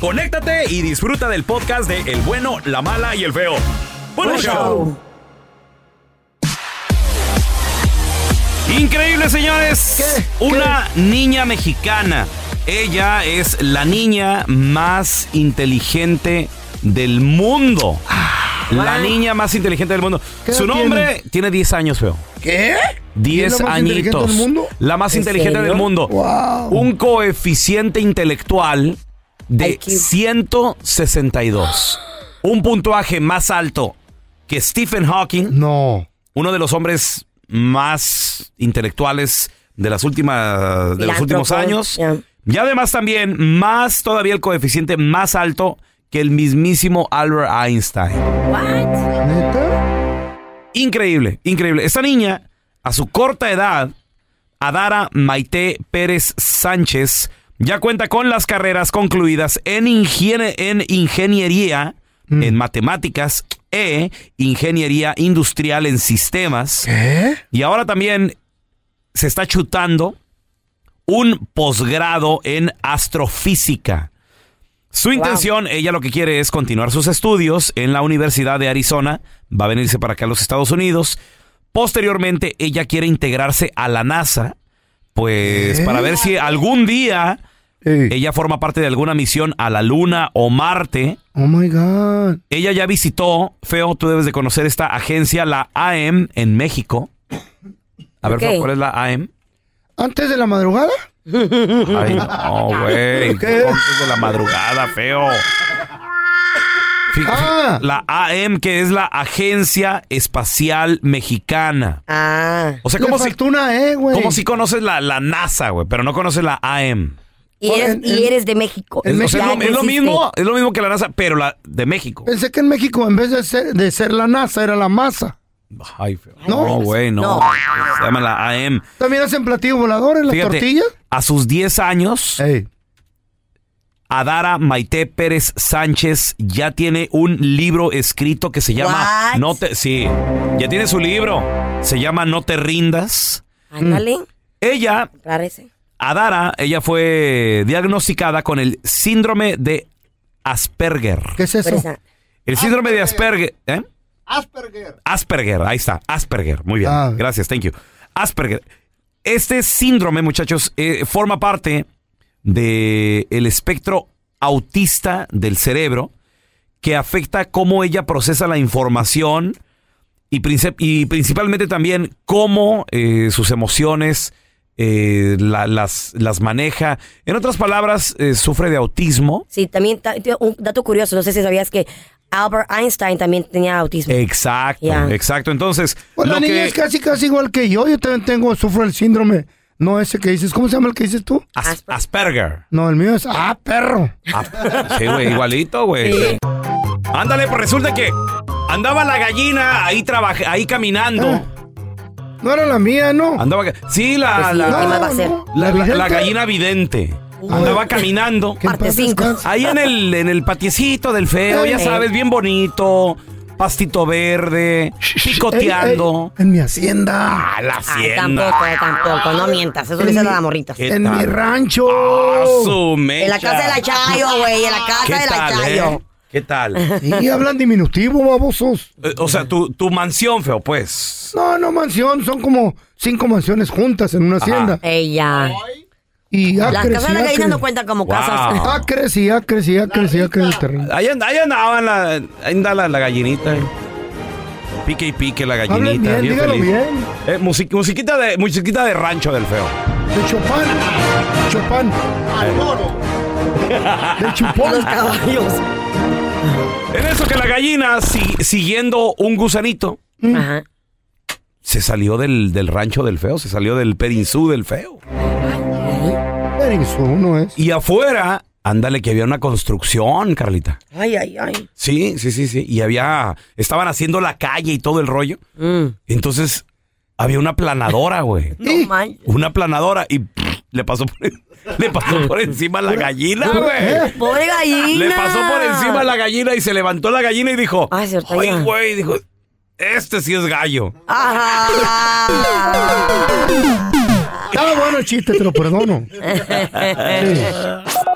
conéctate y disfruta del podcast de El bueno, la mala y el feo. ¡Buen show! Increíble, señores. Una niña mexicana. Ella es la niña más inteligente del mundo. La niña más inteligente del mundo. ¿Qué Su nombre tiene 10 años, feo. ¿Qué? 10 ¿Es la más inteligente añitos. del mundo? La más ¿En inteligente serio? del mundo. Wow. Un coeficiente intelectual de IQ. 162. Un puntuaje más alto que Stephen Hawking, No. uno de los hombres más intelectuales de las últimas de los últimos años. Y además también más todavía el coeficiente más alto que el mismísimo Albert Einstein. Increíble, increíble. Esta niña, a su corta edad, Adara Maite Pérez Sánchez, ya cuenta con las carreras concluidas en, en ingeniería, en matemáticas e ingeniería industrial en sistemas. ¿Qué? Y ahora también se está chutando un posgrado en astrofísica. Su intención, ella lo que quiere es continuar sus estudios en la Universidad de Arizona, va a venirse para acá a los Estados Unidos. Posteriormente, ella quiere integrarse a la NASA, pues para ver si algún día Ey. ella forma parte de alguna misión a la Luna o Marte. Oh my God. Ella ya visitó, Feo, tú debes de conocer esta agencia, la AM en México. A ver, Ok. Feo, ¿cuál es la AM? ¿Antes de la madrugada? Ay, no, güey. ¿Qué? Antes de la madrugada, feo. Fí- Ah. La AM, que es la Agencia Espacial Mexicana. Ah. O sea, como si, una E, güey. como si conoces la, la NASA, güey, pero no conoces la AM. Y eres, en- y en- eres de México. Es, o sea, Ya es lo, es lo creciste. mismo, es lo mismo que la NASA, pero la de México. Pensé que en México, en vez de ser, de ser la NASA, era la masa. Ay, feo. No. No, güey, no. No. Se llama la AM. ¿También hacen platillo volador en las Fíjate, tortillas? a sus 10 años, Ey. Adara Maite Pérez Sánchez ya tiene un libro escrito que se llama What? No te sí, ya tiene su libro. Se llama No te rindas. Ándale. Ella, Aclárese. Adara, ella fue diagnosticada con el síndrome de Asperger. ¿Qué es eso? El síndrome de Asperger, ¿eh? Asperger. Asperger, ahí está, Asperger. Muy bien, Ah. gracias, thank you. Asperger. Este síndrome, muchachos, eh, forma parte del el espectro autista del cerebro que afecta cómo ella procesa la información y, princip- y principalmente también cómo eh, sus emociones eh, la- las, las maneja. En otras palabras, eh, sufre de autismo. Sí, también un dato curioso, no sé si sabías que Albert Einstein también tenía autismo. Exacto, exacto. Entonces, Pues la niña que- es casi, casi igual que yo. Yo también tengo, sufro el síndrome. No ese que dices. ¿Cómo se llama el que dices tú? As- Asperger. No, el mío es, ah, perro. Ah, sí, güey, igualito, güey. Ándale, pues resulta que andaba la gallina ahí ahí caminando. Eh. No era la mía, ¿no. Andaba, sí, la, Pues sí, la, ¿qué más va a hacer? la- la- la gallina vidente. Andaba caminando. Parte paz cinco. descanse. Ahí en el, en el patiecito del feo, ya Eh. sabes, bien bonito. Pastito verde, picoteando. Ey, ey, en mi hacienda. Ah, la Ay, hacienda. tampoco, tampoco, no mientas. Eso le dicen a las morritas. ¿Qué En tal? mi rancho. Ah, su mecha. En la casa de la Chayo, güey, en la casa ¿Qué de la Chayo. eh? ¿Qué tal? Y hablan diminutivo, babosos. Eh, O sea, tu, tu mansión, feo, pues. No, no mansión, son como cinco mansiones juntas en una hacienda. Ella. Y Las acres, casas de la gallina no cuentan como Wow. casas. Acres y acres y acres y acres el terreno. Ahí, and- ahí andaba la, ahí anda la, la gallinita. eh. Pique y pique la gallinita. Bien, bien dígalo feliz. bien. Eh, music- musiquita, de, musiquita de rancho del feo. De Chopin. Chopin. De Los chupón. caballos. En eso que la gallina, si- siguiendo un gusanito, Ajá. se salió del, del rancho del feo, se salió del perinzú del feo. Eso no es. Y afuera, ándale que había una construcción, Carlita. Ay, ay, ay. Sí, sí, sí, sí. Y había, estaban haciendo la calle y todo el rollo. Mm. Entonces, había una planadora, güey. No manches. Una planadora y le pasó por, le pasó por encima a la gallina, güey. Pobre gallina. Le pasó por encima a la gallina y se levantó la gallina y dijo, Ay, cierto, ay, ya. güey, dijo, este sí es gallo. Ajá. Estaba bueno el chiste, te lo perdono.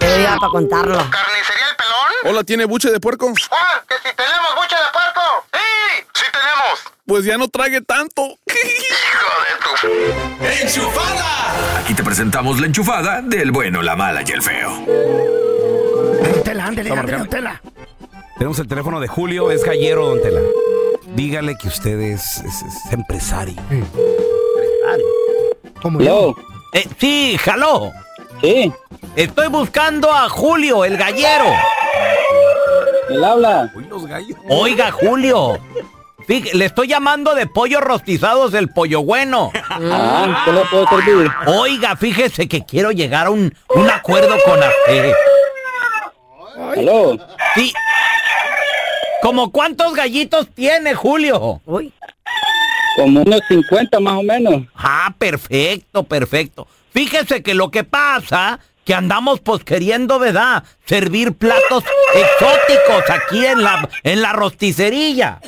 Te iba para contarlo. ¿Carnicería El Pelón? Hola, ¿tiene buche de puerco? ¡Ah! ¡Que si tenemos buche de puerco! Pues ya no trague tanto. ¡Hijo de tu... Aquí te presentamos la enchufada del bueno, la mala y el feo. Tela, ándale, ándale, don Tela. Tenemos el teléfono de Julio, es gallero, don Tela. Dígale que usted es, es- es empresario. Como yo. Eh, sí, jaló. Sí, Estoy buscando a Julio, el gallero. él habla. Uy, los gallos. Oiga, Julio. Fíj- le estoy llamando de pollos rostizados del pollo bueno. Ah, ¿qué le puedo servir? Oiga, fíjese que quiero llegar a un, un acuerdo con usted. Aló, Sí. ¿Como cuántos gallitos tiene, Julio? Uy. como unos 50 más o menos. Ah, perfecto, perfecto. Fíjese que lo que pasa, que andamos pues queriendo, ¿verdad? Servir platos exóticos aquí en la, en la rosticería.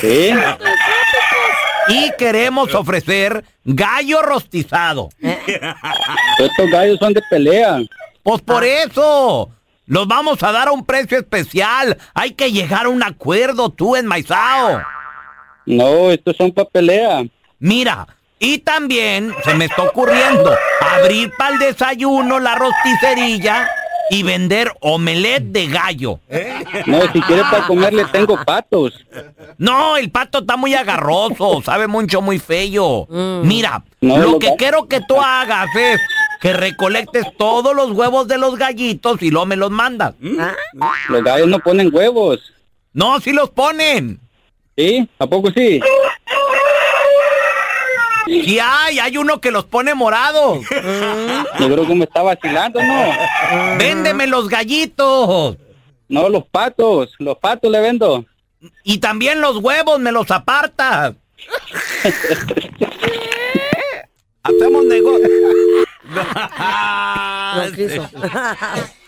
Sí, Y queremos ofrecer gallo rostizado. estos gallos son de pelea. Pues por eso. Los vamos a dar a un precio especial. Hay que llegar a un acuerdo, tú enmaizao. No, estos son para pelea. Mira, y también se me está ocurriendo abrir para el desayuno la rosticería y vender omelet de gallo. No, si quiere para comer le tengo patos. No, el pato está muy agarroso, sabe mucho, muy feo. Mira, No, lo lo que quiero que tú hagas es que recolectes todos los huevos de los gallitos y luego me los mandas. Los gallos no ponen huevos. No, sí los ponen. ¿Sí? ¿A poco sí? Sí hay, hay uno que los pone morados. Yo creo que me está vacilando, ¿no? Véndeme los gallitos. No, los patos. Los patos le vendo. Y también los huevos me los apartas. Hacemos negocio. No quiso.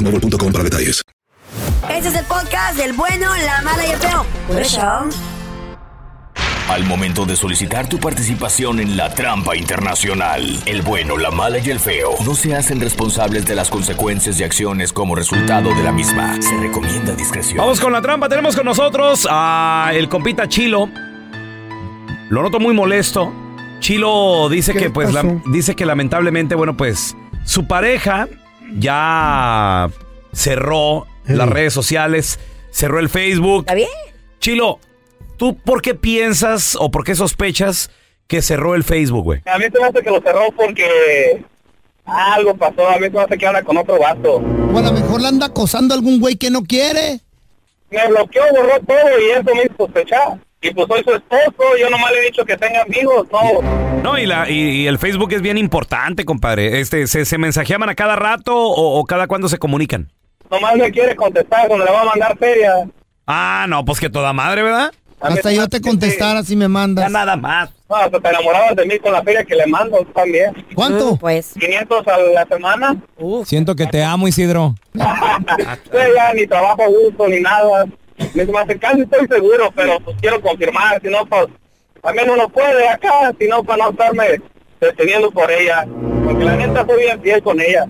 boostmobile.com para detalles. Este es el podcast del bueno, la mala y el feo. Por eso. Al momento de solicitar tu participación en la trampa internacional, el bueno, la mala y el feo no se hacen responsables de las consecuencias y acciones como resultado de la misma. Se recomienda discreción. Vamos con la trampa. Tenemos con nosotros a el compita Chilo. Lo noto muy molesto. Chilo dice que pues dice que lamentablemente, bueno, pues su pareja ya cerró las redes sociales, cerró el Facebook. ¿Está bien? Chilo, ¿tú por qué piensas o por qué sospechas que cerró el Facebook, güey? A mí se me hace que lo cerró porque algo pasó. A mí se me hace que habla con otro vato. O a lo mejor le anda acosando a algún güey que no quiere. Me bloqueó, borró todo y eso me hizo sospechar. Y pues soy su esposo, yo nomás le he dicho que tenga amigos, no. No, y, la, y, y el Facebook es bien importante, compadre. Este, ¿se, se mensajeaban a cada rato o, o cada cuándo se comunican? Nomás me quiere contestar cuando le va a mandar feria. Ah, no, pues que toda madre, ¿verdad? Hasta yo te contestara si me mandas. nada más. No, hasta te enamorabas de mí con la feria que le mando también. ¿Cuánto? Pues. 500 a la semana. Siento que te amo, Isidro. Yo ya ni trabajo a gusto ni nada. Me me hace casi estoy seguro, pero pues quiero confirmar, si no, pues también uno puede acá, si no, para no estarme deteniendo por ella. Porque la neta soy bien fiel con ella.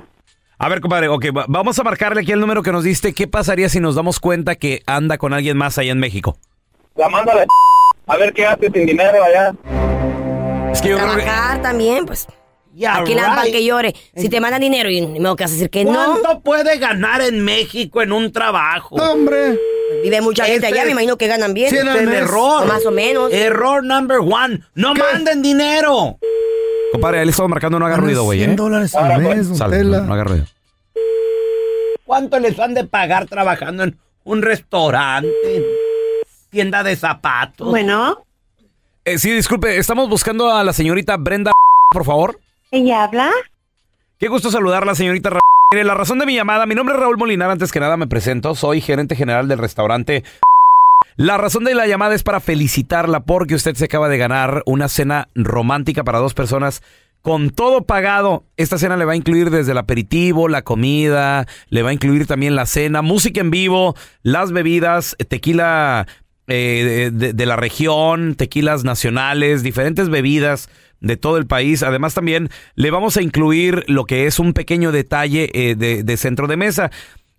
A ver, compadre, ok, va- vamos a marcarle aquí el número que nos diste. ¿Qué pasaría si nos damos cuenta que anda con alguien más allá en México? La mando a la a ver qué hace sin dinero allá. Es que yo creo que... Trabajar también, pues. Yeah, Aquí la para right. que llore. Si te mandan dinero y me vas a decir que no. ¿Cuánto puede ganar en México en un trabajo? Hombre. Vive mucha gente Este allá, me imagino que ganan bien. Este es el error. O más o menos. Error number one. No manden dinero. Compadre, él estaba marcando, no haga ruido, güey, ¿eh? 100 dólares al mes, don Sal, Tela. no, no haga ruido. ¿Cuánto les han de pagar trabajando en un restaurante? Tienda de zapatos. Bueno, Eh, sí, disculpe, estamos buscando a la señorita Brenda, por favor. ¿ella habla? Qué gusto saludarla, señorita la razón de mi llamada, mi nombre es Raúl Molinar, antes que nada me presento, soy gerente general del restaurante. La razón de la llamada es para felicitarla porque usted se acaba de ganar una cena romántica para dos personas con todo pagado. Esta cena le va a incluir desde el aperitivo, la comida, le va a incluir también la cena, música en vivo, las bebidas, tequila eh, de, la región, tequilas nacionales, diferentes bebidas de todo el país. Además también le vamos a incluir lo que es un pequeño detalle eh, de, de centro de mesa.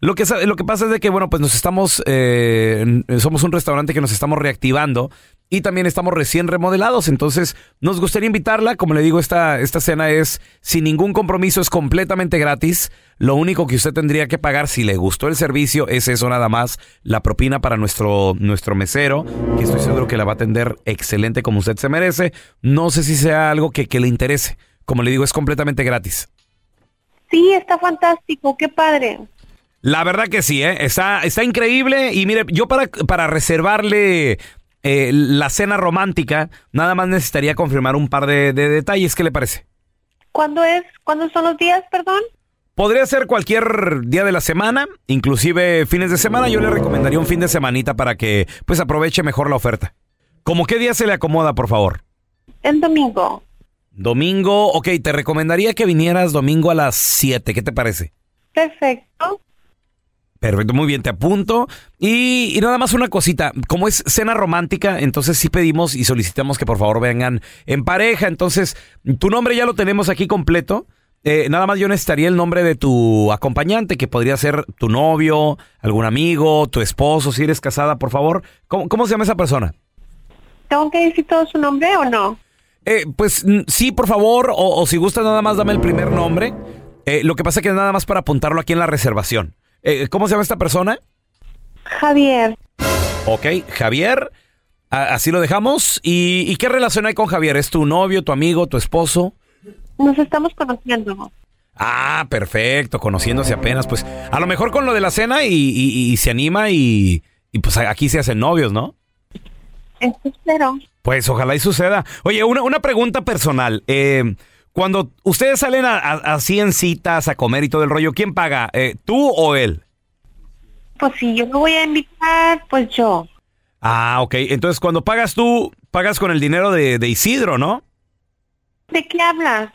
Lo que, lo que pasa es de que, bueno, pues nos estamos, eh, somos un restaurante que nos estamos reactivando y también estamos recién remodelados. Entonces, nos gustaría invitarla. Como le digo, esta, esta cena es sin ningún compromiso, es completamente gratis. Lo único que usted tendría que pagar si le gustó el servicio es eso nada más, la propina para nuestro, nuestro mesero, que estoy seguro que la va a atender excelente como usted se merece. No sé si sea algo que, que le interese. Como le digo, es completamente gratis. Sí, está fantástico, qué padre. La verdad que sí, ¿eh? está, está increíble. Y mire, yo para, para reservarle eh, la cena romántica, nada más necesitaría confirmar un par de, de detalles. ¿Qué le parece? ¿Cuándo es? ¿Cuándo son los días, perdón? Podría ser cualquier día de la semana, inclusive fines de semana. Yo le recomendaría un fin de semanita para que pues aproveche mejor la oferta. ¿Cómo qué día se le acomoda, por favor? El domingo. Domingo, ok, te recomendaría que vinieras domingo a las 7. ¿Qué te parece? Perfecto. Perfecto, muy bien, te apunto. Y, y nada más una cosita, como es cena romántica, entonces sí pedimos y solicitamos que por favor vengan en pareja. Entonces, tu nombre ya lo tenemos aquí completo. Eh, nada más yo necesitaría el nombre de tu acompañante, que podría ser tu novio, algún amigo, tu esposo, si eres casada, por favor. ¿Cómo, cómo se llama esa persona? ¿Tengo que decir todo su nombre o no? Eh, pues sí, por favor, o, o si gusta nada más dame el primer nombre. Eh, lo que pasa que es nada más para apuntarlo aquí en la reservación. Eh, ¿Cómo se llama esta persona? Javier. Ok, Javier, a- así lo dejamos. ¿Y, y qué relación hay con Javier? ¿Es tu novio, tu amigo, tu esposo? Nos estamos conociendo. Ah, perfecto, conociéndose apenas. Pues a lo mejor con lo de la cena y, y- y se anima y, y pues aquí se hacen novios, ¿no? Eso espero. Pues ojalá y suceda. Oye, una, una pregunta personal. Eh, cuando ustedes salen a- a- así en citas a comer y todo el rollo, ¿quién paga? Eh, ¿Tú o él? Pues si yo me voy a invitar, pues yo. Ah, ok. Entonces cuando pagas tú, pagas con el dinero de, de Isidro, ¿no? ¿De qué hablas?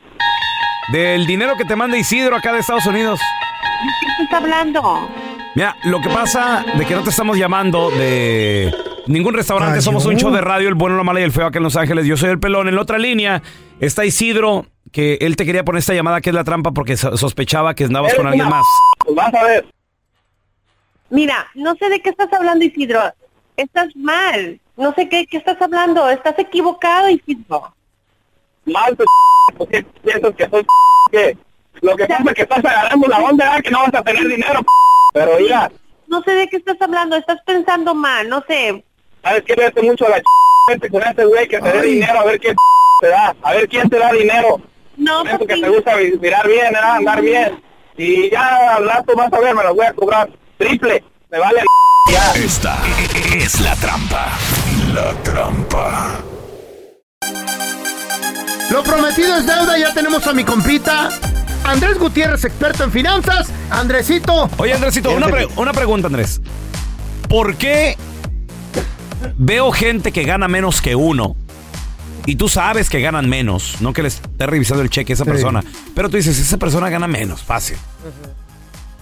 Del dinero que te manda Isidro acá de Estados Unidos. ¿De qué estás hablando? Mira, lo que pasa de que no te estamos llamando de ningún restaurante, Ay, somos un show de radio, el bueno, la mala y el feo acá en Los Ángeles. Yo soy el pelón. En la otra línea está Isidro, que él te quería poner esta llamada que es la trampa porque so- sospechaba que andabas con alguien más. Pues vas a ver. Mira, no sé de qué estás hablando, Isidro. Estás mal. No sé qué, qué estás hablando. Estás equivocado, Isidro. Mal, pues, ¿por qué piensas que soy qué? Lo que pasa es que estás agarrando la onda, ¿verdad? que no vas a tener dinero, pero mira, No sé de qué estás hablando. Estás pensando mal. No sé. ¿sabes qué? Vete mucho a la ch... con ese güey que te dé dinero, a ver quién te da, a ver quién te da dinero. No, Por eso que te gusta mirar bien, ¿verdad? andar bien. Y ya al rato vas a ver, me los voy a cobrar triple, me vale ya. Esta es la trampa. La trampa. Lo prometido es deuda, ya tenemos a mi compita. Andrés Gutiérrez, experto en finanzas. Andresito. Oye, Andresito, una, pre- una pregunta, Andrés. ¿Por qué veo gente que gana menos que uno? Y tú sabes que ganan menos, no que le esté revisando el cheque a esa Sí. persona. Pero tú dices, esa persona gana menos, fácil.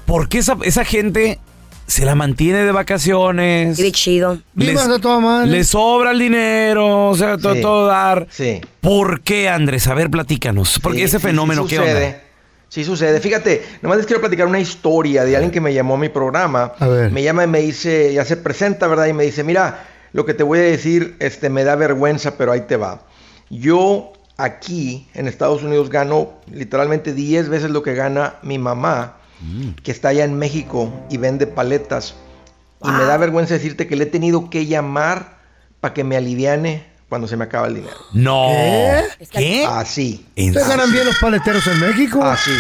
¿Por qué esa, esa gente se la mantiene de vacaciones? Qué chido. Vivas de toda madre. Le sobra el dinero, o sea, todo, Sí. todo dar. Sí. ¿Por qué, Andrés? A ver, platícanos. Porque Sí, ese sí, fenómeno, sí ¿qué sucede. onda? Sí sucede. Fíjate, nomás les quiero platicar una historia de alguien que me llamó a mi programa. A ver. Me llama y me dice, ya se presenta, ¿verdad? Y me dice, mira, lo que te voy a decir, este, me da vergüenza, pero ahí te va. Yo aquí en Estados Unidos gano literalmente 10 veces lo que gana mi mamá, que está allá en México y vende paletas. Y me da vergüenza decirte que le he tenido que llamar para que me aliviane cuando se me acaba el dinero. No. ¿Qué? ¿Qué? Así. ¿Ustedes ganan bien los paleteros en México? Así.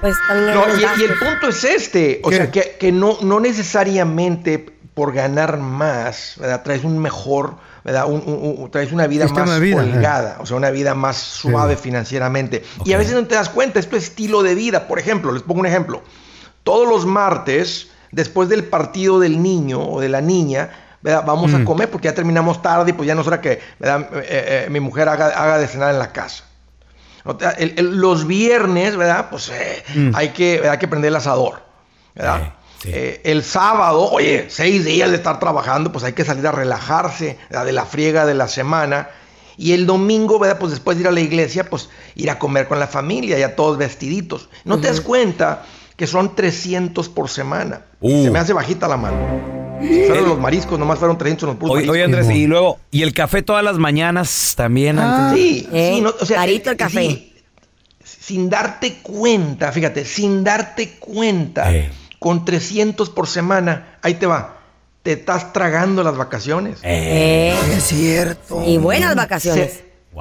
Pues también No, y, y el punto es este, o ¿Qué? sea, que, que no, no necesariamente por ganar más, ¿verdad? Traes un mejor, ¿verdad? Un- un- un- traes una vida Sistema más vida, holgada, o sea, una vida más suave financieramente. Y a veces no te das cuenta, es tu estilo de vida. Por ejemplo, les pongo un ejemplo. Todos los martes, después del partido del niño o de la niña, ¿verdad? Vamos a comer porque ya terminamos tarde y pues ya no es hora que ¿verdad? Eh, eh, mi mujer haga, haga de cenar en la casa. El- el- los viernes, ¿verdad? Pues eh, hay, que, hay que prender el asador, ¿verdad? Eh, el sábado, oye, seis días de estar trabajando, pues hay que salir a relajarse ¿verdad? de la friega de la semana. Y el domingo, ¿verdad? Pues después de ir a la iglesia, pues ir a comer con la familia, ya todos vestiditos. No te das cuenta que son 300 por semana. Uh. Se me hace bajita la mano. Fueron los mariscos, nomás fueron 300 en los puros Oye. Andrés, y luego, ¿y el café todas las mañanas también? Ah. antes? Sí, Eh, sí, no, o sea, carito el café. sí, sin darte cuenta, fíjate, sin darte cuenta, Eh. Con 300 por semana, ahí te va, te estás tragando las vacaciones. Eh, Es cierto. y buenas vacaciones.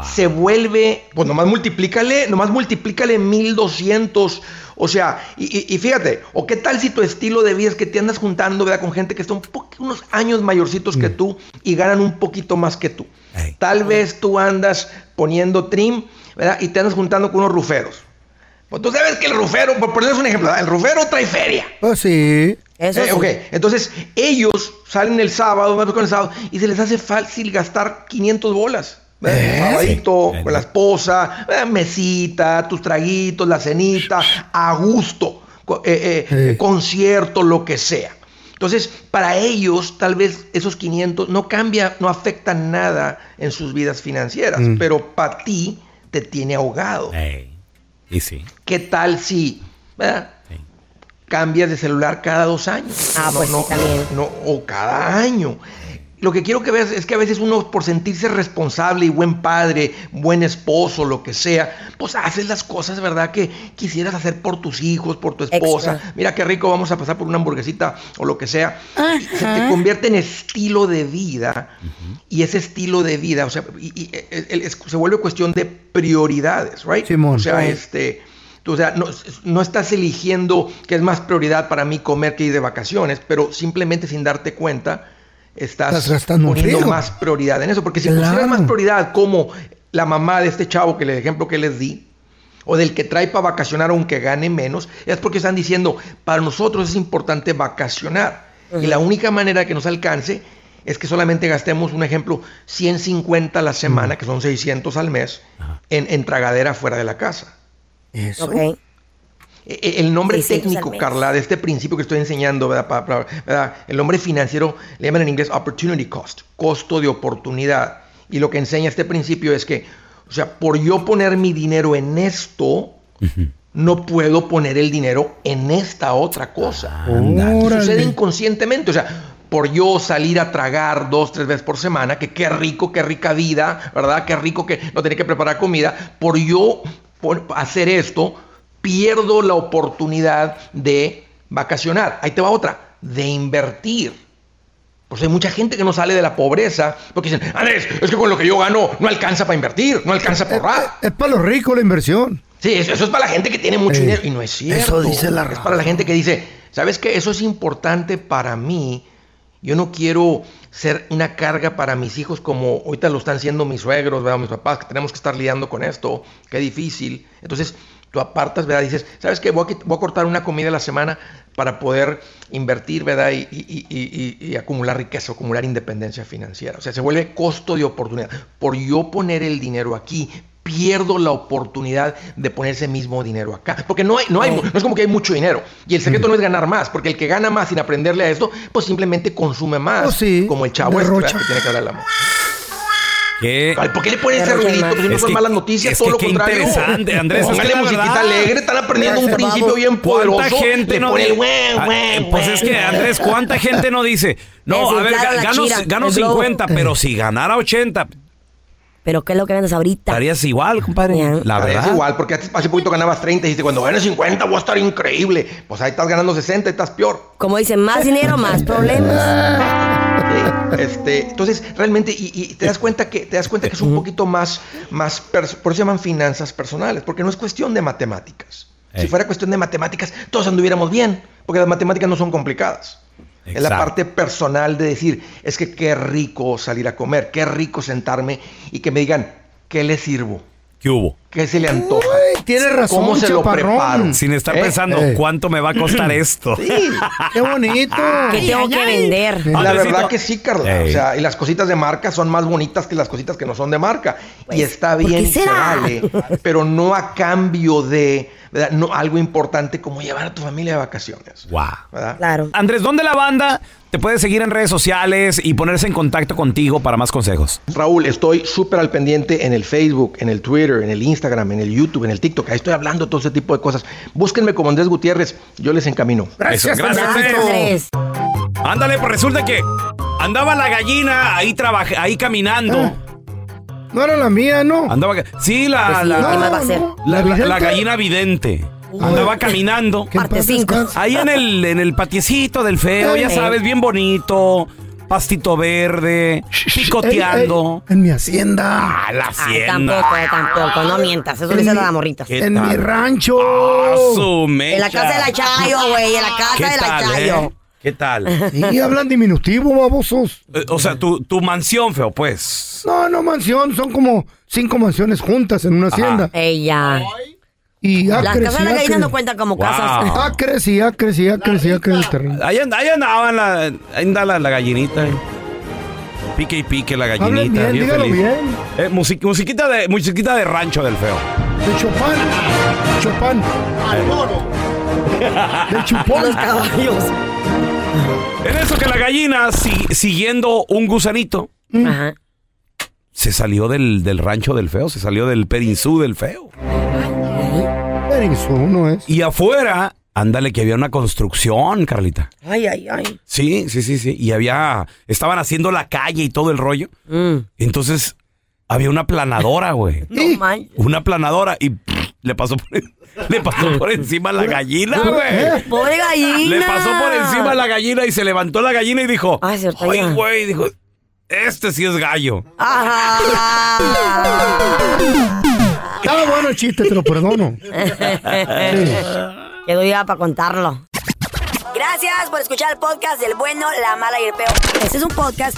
Se, se vuelve, pues nomás multiplícale, nomás multiplícale 1200. O sea, y, y- y fíjate, o qué tal si tu estilo de vida es que te andas juntando, ¿verdad? Con gente que está un unos años mayorcitos que tú y ganan un poquito más que tú. Tal vez tú andas poniendo trim, ¿verdad? Y te andas juntando con unos ruferos. Pues tú sabes que el rufero, por ponerles un ejemplo, el rufero trae feria. Pues sí. Eso Eh, sí. ok, entonces ellos salen el sábado, van con el sábado, y se les hace fácil gastar 500 bolas. ¿verdad? ¿Eh? Sabadito, Sí. con la esposa, mesita, tus traguitos, la cenita, a gusto, eh, eh, Sí. concierto, lo que sea. Entonces, para ellos, tal vez esos 500 no cambia, no afectan nada en sus vidas financieras, Mm. pero para ti te tiene ahogado. Ey, Y sí. ¿Qué tal si ¿verdad? cambias de celular cada dos años? Ah, pues sí, también. no, o cada año. Lo que quiero que veas es que a veces uno por sentirse responsable y buen padre, buen esposo, lo que sea, pues haces las cosas, ¿verdad? Que quisieras hacer por tus hijos, por tu esposa. Extra. Mira qué rico, vamos a pasar por una hamburguesita o lo que sea. Se te convierte en estilo de vida y ese estilo de vida, o sea, y- y- el- el- es- se vuelve cuestión de prioridades, ¿right? Simón. O sea, Right. este... tú, O sea, no, no estás eligiendo que es más prioridad para mí comer que ir de vacaciones, pero simplemente sin darte cuenta estás, Estás gastando poniendo más prioridad en eso. Porque si Claro. pusieras más prioridad como la mamá de este chavo, que el ejemplo que les di, o del que trae para vacacionar aunque gane menos, es porque están diciendo, para nosotros es importante vacacionar. Y la única manera que nos alcance es que solamente gastemos, un ejemplo, 150 a la semana, que son 600 al mes, en, en tragadera fuera de la casa. Eso. Ok. E- e- El nombre 600 al técnico. Carla, de este principio que estoy enseñando, ¿verdad? Pa- pa- ¿verdad? el nombre financiero le llaman en inglés opportunity cost, costo de oportunidad. Y lo que enseña este principio es que, o sea, por yo poner mi dinero en esto, no puedo poner el dinero en esta otra cosa. Órale. Sucede inconscientemente, o sea, por yo salir a tragar dos, tres veces por semana, que qué rico, qué rica vida, ¿verdad? Qué rico que no tener que preparar comida, por yo por hacer esto, pierdo la oportunidad de vacacionar. Ahí te va otra, de invertir. Pues hay mucha gente que no sale de la pobreza porque dicen, Andrés, es que con lo que yo gano no alcanza para invertir, no alcanza para ahorrar. Es para los ricos la inversión. Sí, eso, eso es para la gente que tiene mucho Ey, dinero y no es cierto. eso dice la Es para la gente que dice, ¿sabes qué? Eso es importante para mí. Yo no quiero ser una carga para mis hijos como ahorita lo están siendo mis suegros, ¿verdad? mis papás, que tenemos que estar lidiando con esto. Qué difícil. Entonces, tú apartas, ¿verdad? Dices, ¿sabes qué? Voy a, quit- voy a cortar una comida a la semana para poder invertir, ¿verdad? Y, y- y- y- y acumular riqueza, acumular independencia financiera. O sea, se vuelve costo de oportunidad. Por yo poner el dinero aquí, pierdo la oportunidad de poner ese mismo dinero acá. Porque no, hay, no, hay, no es como que hay mucho dinero. Y el secreto no es ganar más, porque el que gana más sin aprenderle a esto, pues simplemente consume más. Oh, sí, como el chavo este, que tiene que darle amor. ¿Qué? Ay, ¿Por qué le ponen ese ruidito? Pues si no son que- malas noticias, es todo que lo qué contrario. interesante, Andrés, es que Póngale musiquita alegre, están aprendiendo un principio bien poderoso. ¿Cuánta gente Le no pone el güen, Ah, eh, Pues es que. Andrés, ¿cuánta gente no dice? No, a ver, gano, gano el globo. 50, pero si ganara 80, Pero ¿qué es lo que vendes ahorita? estarías igual, compadre. Ya. La Es verdad. igual, porque hace poquito ganabas 30 y dices, cuando ganes 50 voy a estar increíble. Pues ahí estás ganando 60 y estás peor. Como dicen, más dinero, más problemas. Este, entonces, realmente, y, y te das cuenta que te das cuenta que es un poquito más, más por eso se llaman finanzas personales, porque no es cuestión de matemáticas. Si fuera cuestión de matemáticas, todos anduviéramos bien, porque las matemáticas no son complicadas. Es la Exacto. parte personal de decir, es que qué rico salir a comer, qué rico sentarme y que me digan, ¿qué le sirvo? ¿Qué hubo? ¿Qué se le antoja? Tienes razón, ¿Cómo se lo preparo? Sin estar ¿Eh? pensando, Eh. ¿cuánto me va a costar esto? Sí, Qué bonito. ¿Qué tengo que vender? La Andresito. verdad que sí, Carla. Ey. O sea, y las cositas de marca son más bonitas que las cositas que no son de marca. y está ¿por bien, se vale. Pero no a cambio de ¿verdad? No, algo importante como llevar a tu familia de vacaciones. Wow. ¿verdad? Claro. Andrés, ¿dónde la banda te puede seguir en redes sociales y ponerse en contacto contigo para más consejos? Raúl, estoy súper al pendiente en el Facebook, en el Twitter, en el Instagram, en el YouTube, en el TikTok. Ahí estoy hablando todo ese tipo de cosas. Búsquenme como Andrés Gutiérrez, yo les encamino. Gracias, Eso, gracias. Andrés. Ándale, pues resulta que andaba la gallina ahí ahí caminando. No era la mía, ¿no? Andaba, sí, la, Pues sí, la, la- la- la gallina vidente. Andaba caminando. Parte. Ahí en el, en el patiecito del feo, ya Ey. sabes, bien bonito. Pastito verde, picoteando. Ey, ey, en mi hacienda. Ah, la Ay, hacienda. tampoco, eh, tampoco, no mientas. Eso le En dicen a mi- las morritas. ¿Qué En tal? mi rancho. Ah, su En la casa de la Chayo, güey, en la ¿Qué casa de la tal, Chayo. eh? ¿Qué tal? Y hablan diminutivo, babosos. Eh, O sea, tu, tu mansión, feo, pues. No, no, mansión. Son como cinco mansiones juntas en una hacienda. Ella. Y Las acres, casas de y las gallinas acres. no cuentan como Wow. casas. Acres y acres y acres y acres el terreno. Ahí, and- ahí andaba la, ahí anda la, la gallinita. eh. Pique y pique la gallinita. Hablen bien, bien dígalo feliz. bien. Eh, music- musiquita, de, musiquita de rancho del feo. De Chopin. Chopin. De chupón. Los caballos. En eso que la gallina, si- siguiendo un gusanito, Ajá. se salió del, del rancho del feo, se salió del perinzú del feo. Eso no es. Y afuera Ándale, que había una construcción, Carlita. Ay, ay, ay. Sí, sí, sí, sí. Y había. Estaban haciendo la calle y todo el rollo. Entonces, había una planadora, güey. No manches. Una planadora y pff, le pasó por, le pasó por encima la gallina, güey. Pobre gallina. Le pasó por encima la gallina y se levantó la gallina y dijo, Ay, cierto, ay, ya. güey, dijo, este sí es gallo. Ajá. Estaba bueno el chiste, te lo perdono. Quedó ya para contarlo. Gracias por escuchar el podcast del bueno, la mala y el peor. Este es un podcast